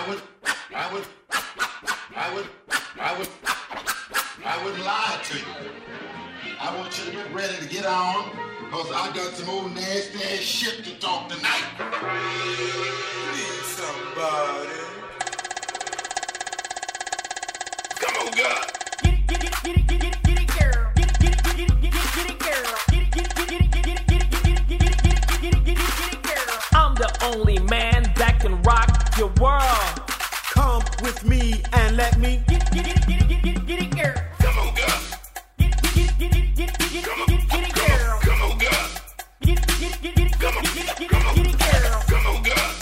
I would, I would, I would, I would, I would lie to you. I want you to get ready to get on, because I got some old nasty ass shit to talk tonight. Need somebody. Come on, God. Get it, get it, get it, get it, get it, girl. Get it, get it, get it, get it, get it, girl. Get it, get it, get it, get it, get it, get it, get it, get it, get it, get it, girl. I'm the only man that can rock your world. Come with me and let me. Get it, get it, get it, get it, get it, girl. Come on, God. Get it, get it, get it, get it, get it, Come on, get it, get it, come on, girl. come on, God. Get it, get it, get it, get it, Come on, get it, get it, come on, get it, girl. come on, God.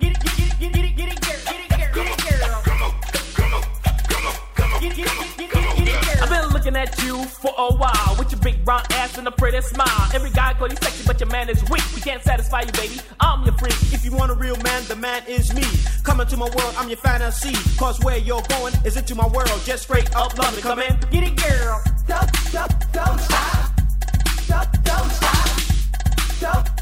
Get it, get it, get it, get it, get it, girl. Get it, Come girl, on, get it, girl. come on, come on, come on, come on, Get it, get come on, it, get it, come on, get it, God. I've been looking at you for a while with your big round ass and a pretty smile. Every guy call you sexy, but your man is weak. We can't satisfy you, baby. I'm your freak. If you want a real man, the man is me. Coming to my world, I'm your fantasy. Cause where you're going is into my world. Just straight up love to come in. Get it, girl. Don't, don't, don't stop. Don't, don't stop. Don't,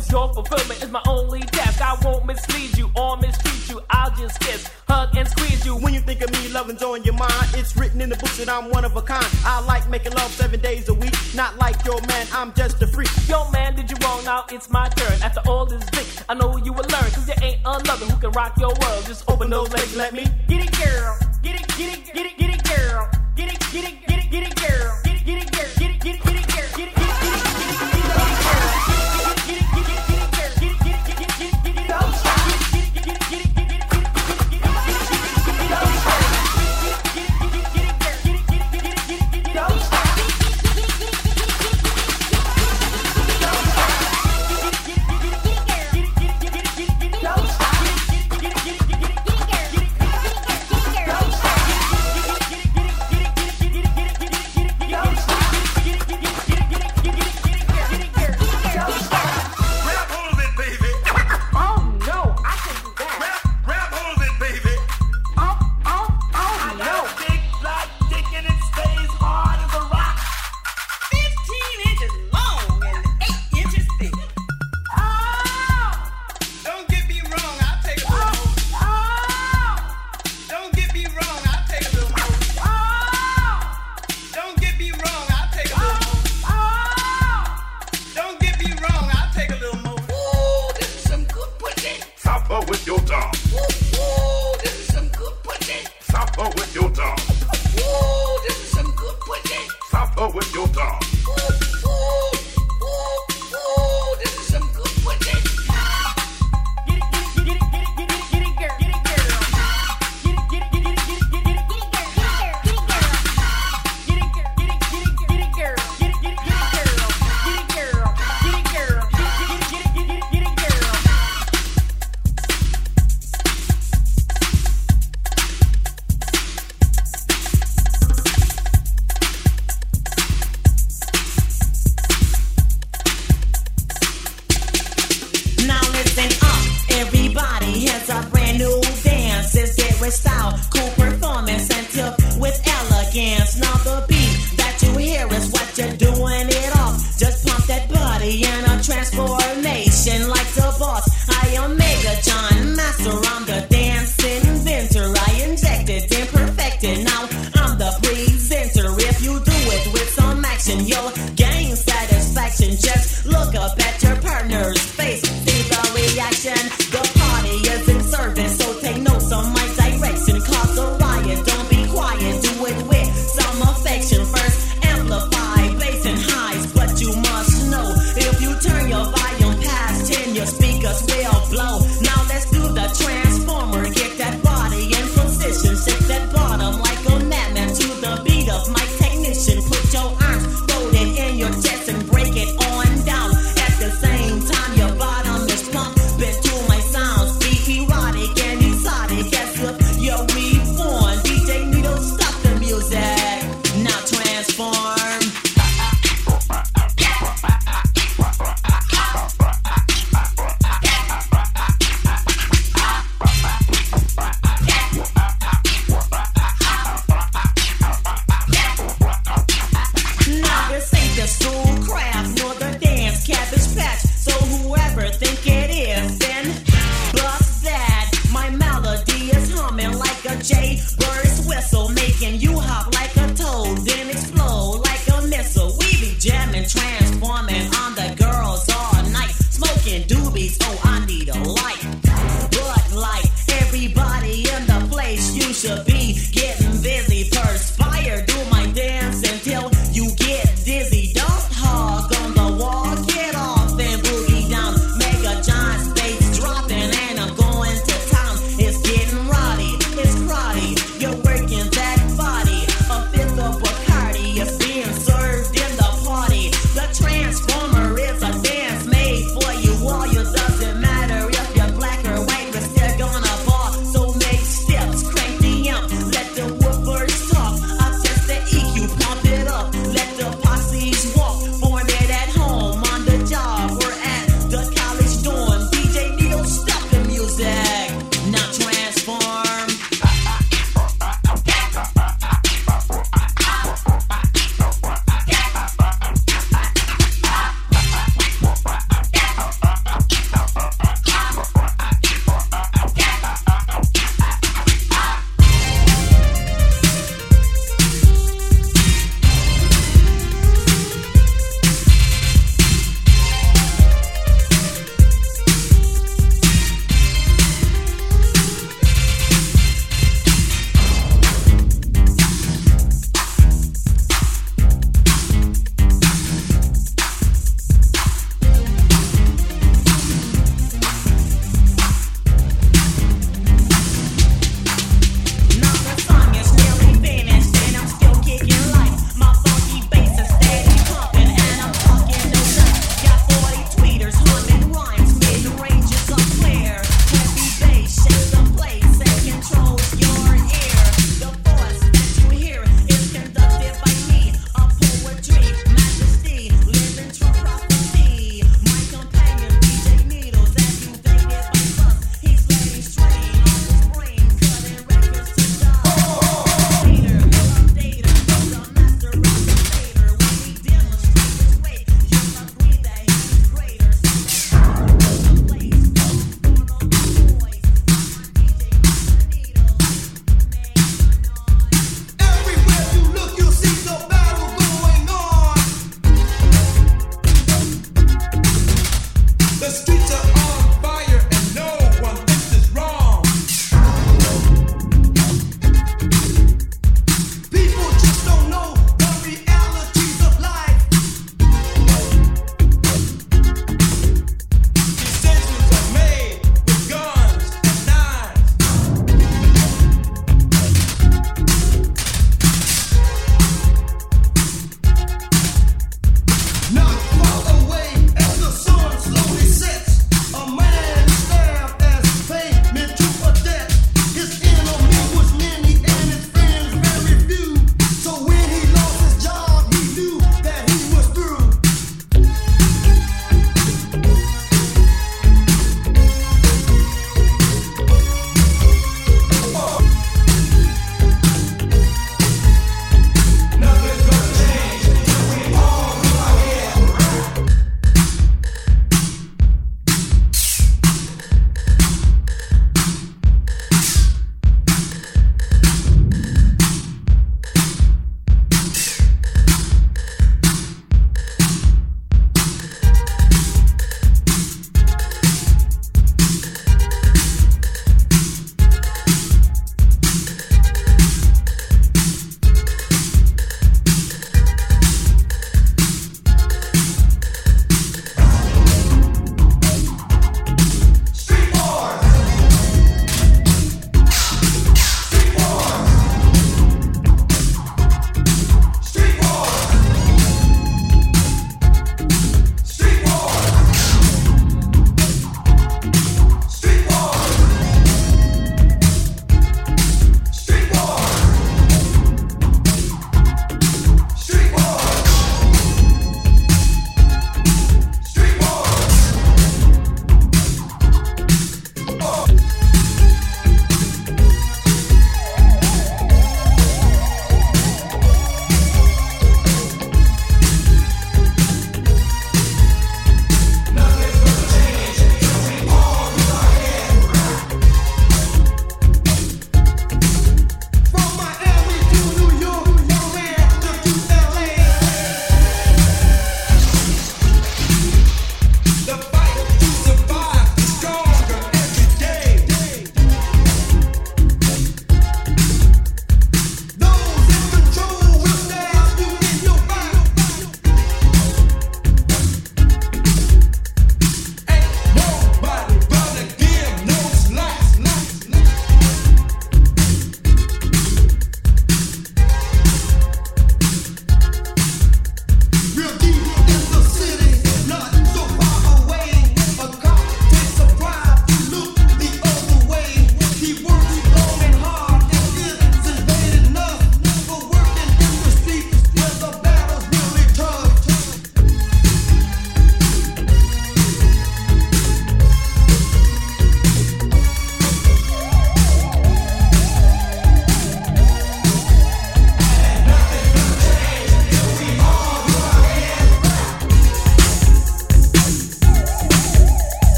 cause your fulfillment is my only task. I won't mislead you or mistreat you. I'll just kiss, hug, and squeeze you. When you think of me, loving's on your mind. It's written in the books that I'm one of a kind. I like making love seven days a week. Not like your man, I'm just a freak. Yo, man, did you wrong? Now it's my turn. After all this dick, I know you will learn. Cause there ain't another who can rock your world. Just open those legs, let me. Get it, girl.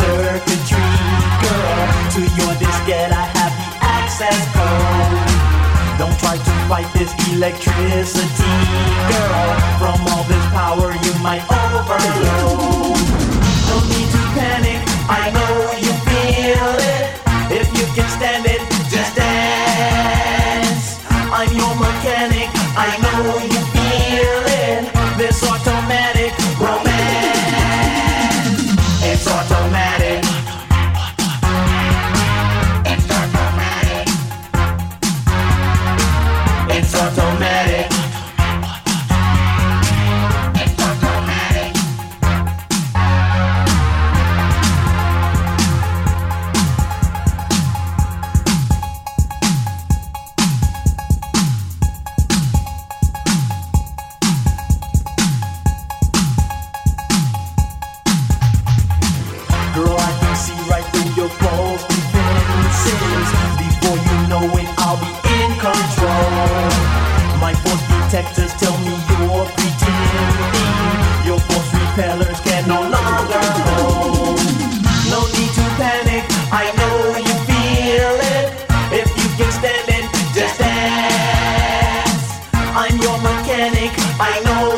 circuitry, girl. To your diskette, I have the access code. Don't try to fight this electricity, girl. From all this power, you might overload. No need to panic, I know you feel it. If you can stand it. panic. I know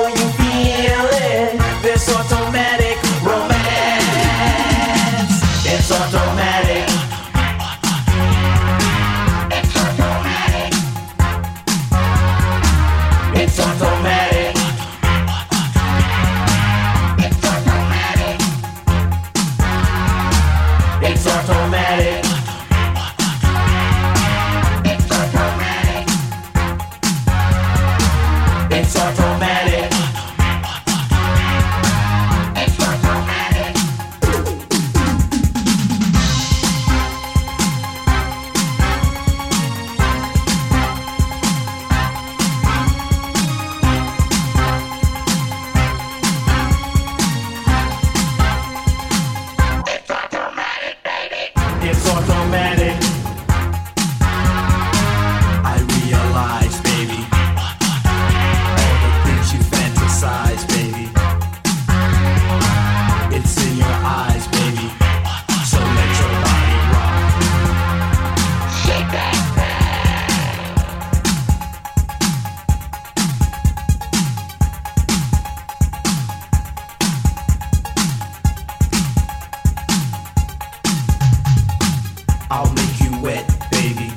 I'll make you wet, baby.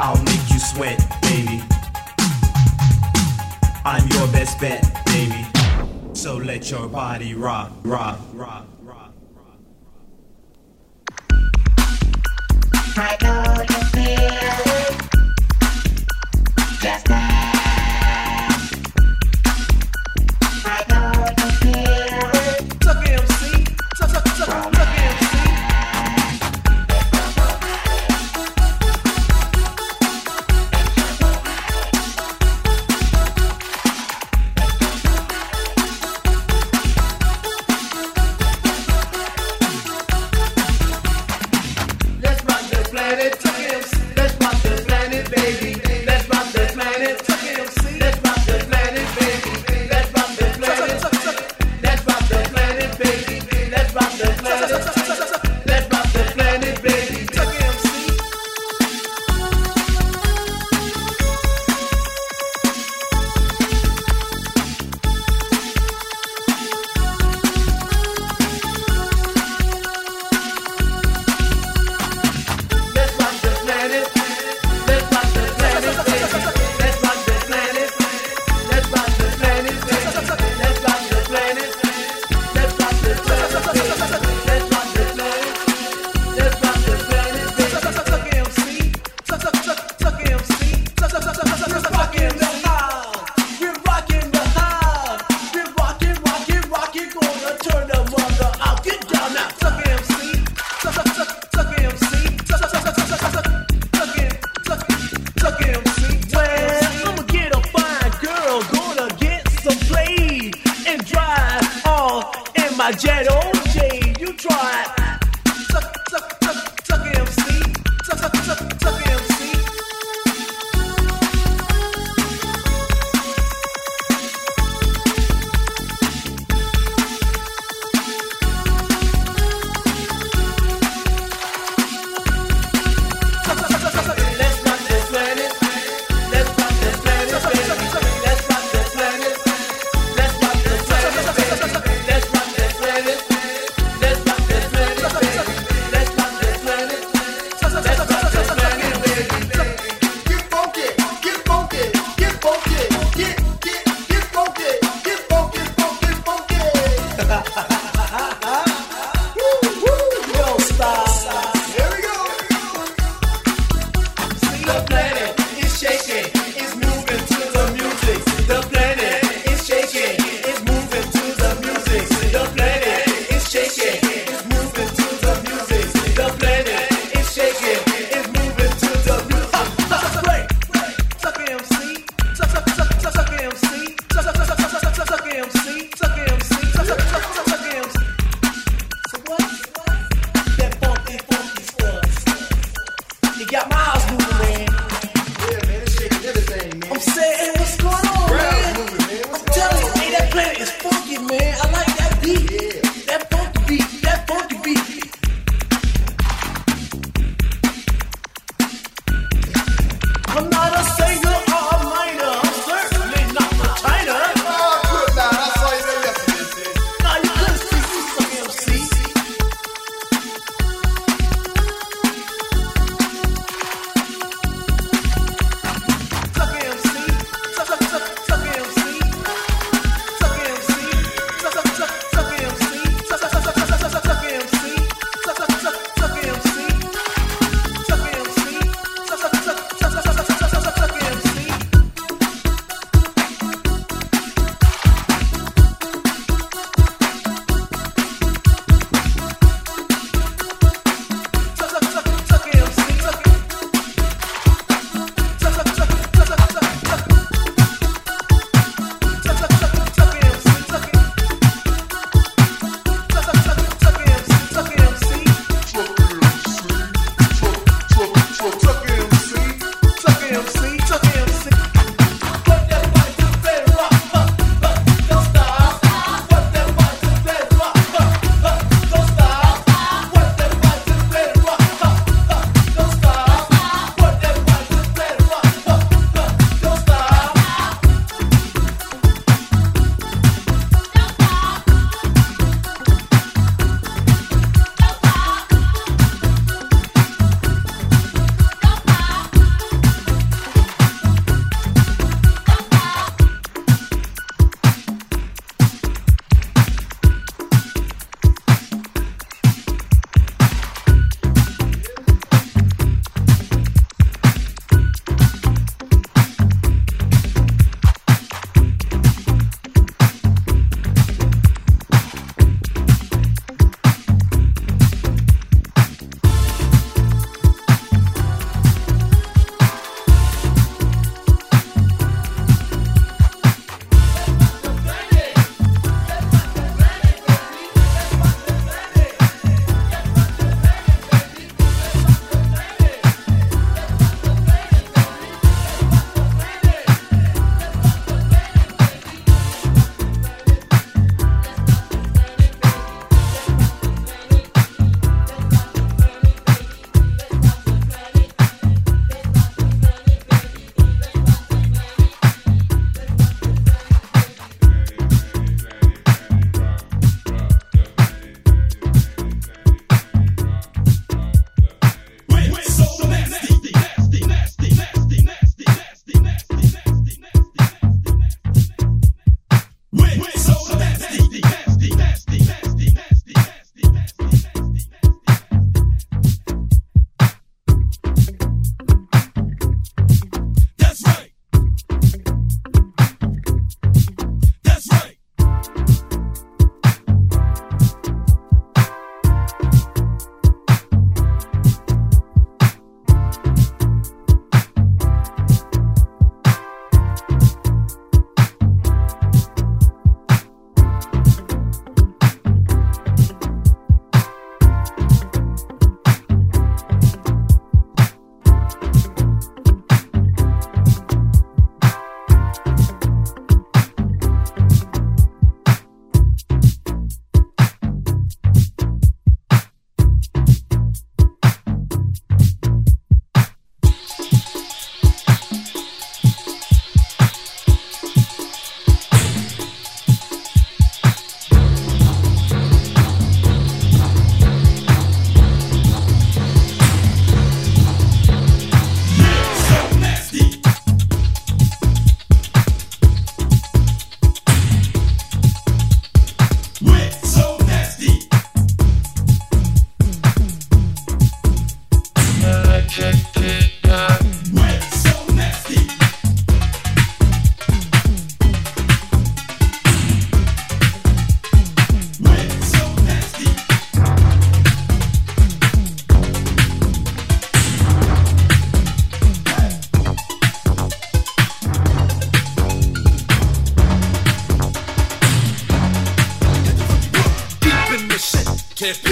I'll make you sweat, baby. I'm your best bet, baby. So let your body rock, rock, rock. rock, rock, I know you feel it. Just.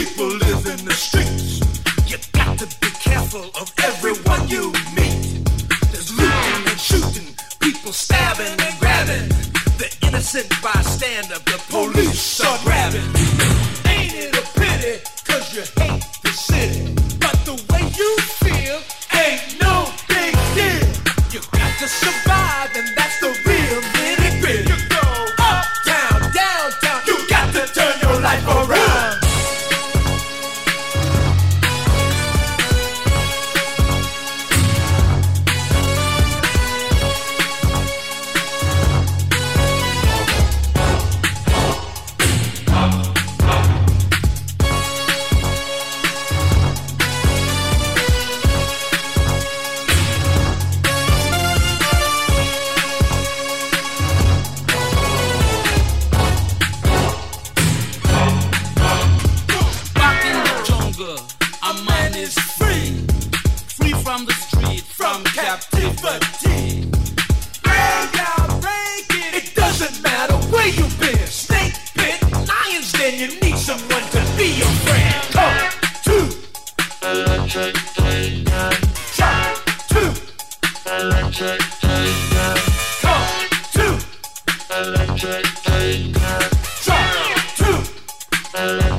people live in the streets. You got to be careful of everyone you meet. There's looting and shooting, people stabbing and grabbing. The innocent bystander, the police are grabbing.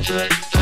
good.